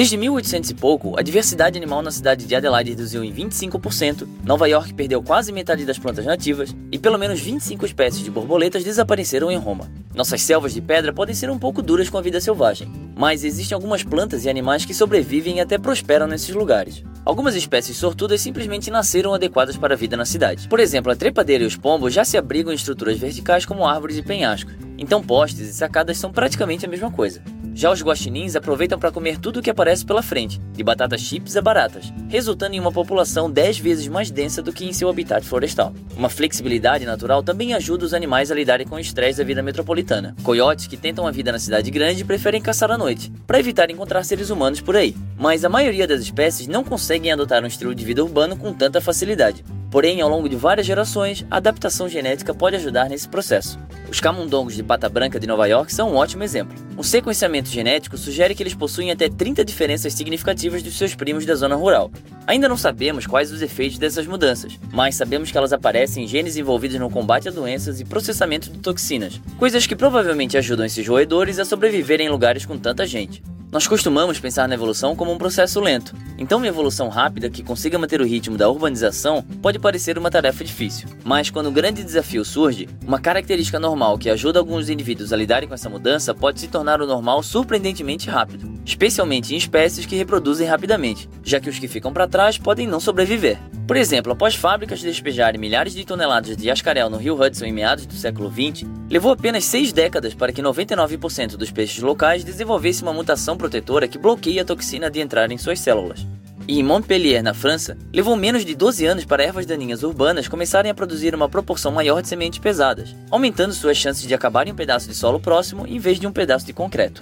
Desde 1800 e pouco, a diversidade animal na cidade de Adelaide reduziu em 25%, Nova York perdeu quase metade das plantas nativas e pelo menos 25 espécies de borboletas desapareceram em Roma. Nossas selvas de pedra podem ser um pouco duras com a vida selvagem, mas existem algumas plantas e animais que sobrevivem e até prosperam nesses lugares. Algumas espécies sortudas simplesmente nasceram adequadas para a vida na cidade. Por exemplo, a trepadeira e os pombos já se abrigam em estruturas verticais como árvores e penhascos, então postes e sacadas são praticamente a mesma coisa. Já os guaxinins aproveitam para comer tudo o que aparece pela frente, de batatas chips a baratas, resultando em uma população 10 vezes mais densa do que em seu habitat florestal. Uma flexibilidade natural também ajuda os animais a lidarem com o estresse da vida metropolitana. Coiotes que tentam a vida na cidade grande preferem caçar à noite, para evitar encontrar seres humanos por aí. Mas a maioria das espécies não conseguem adotar um estilo de vida urbano com tanta facilidade. Porém, ao longo de várias gerações, a adaptação genética pode ajudar nesse processo. Os camundongos de pata branca de Nova York são um ótimo exemplo. Um sequenciamento genético sugere que eles possuem até 30 diferenças significativas dos seus primos da zona rural. Ainda não sabemos quais os efeitos dessas mudanças, mas sabemos que elas aparecem em genes envolvidos no combate a doenças e processamento de toxinas, coisas que provavelmente ajudam esses roedores a sobreviver em lugares com tanta gente. Nós costumamos pensar na evolução como um processo lento, então uma evolução rápida que consiga manter o ritmo da urbanização pode parecer uma tarefa difícil. Mas quando um grande desafio surge, uma característica normal que ajuda alguns indivíduos a lidarem com essa mudança pode se tornar o normal surpreendentemente rápido, especialmente em espécies que reproduzem rapidamente, já que os que ficam para trás podem não sobreviver. Por exemplo, após fábricas despejarem milhares de toneladas de ascarel no rio Hudson em meados do século XX, levou apenas seis décadas para que 99% dos peixes locais desenvolvesse uma mutação protetora que bloqueia a toxina de entrar em suas células. E em Montpellier, na França, levou menos de 12 anos para ervas daninhas urbanas começarem a produzir uma proporção maior de sementes pesadas, aumentando suas chances de acabar em um pedaço de solo próximo em vez de um pedaço de concreto.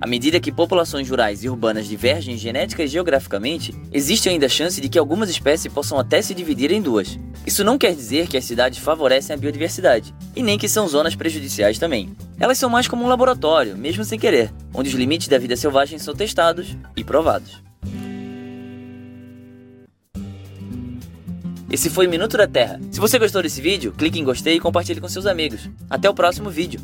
À medida que populações rurais e urbanas divergem genética e geograficamente, existe ainda a chance de que algumas espécies possam até se dividir em duas. Isso não quer dizer que as cidades favorecem a biodiversidade, e nem que são zonas prejudiciais também. Elas são mais como um laboratório, mesmo sem querer, onde os limites da vida selvagem são testados e provados. Esse foi o Minuto da Terra. Se você gostou desse vídeo, clique em gostei e compartilhe com seus amigos. Até o próximo vídeo.